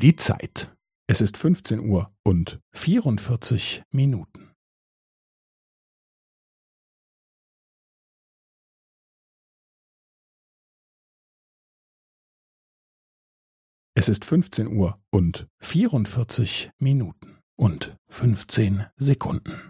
Die Zeit. Es ist 15 Uhr und 44 Minuten. Es ist 15 Uhr und 44 Minuten und 15 Sekunden.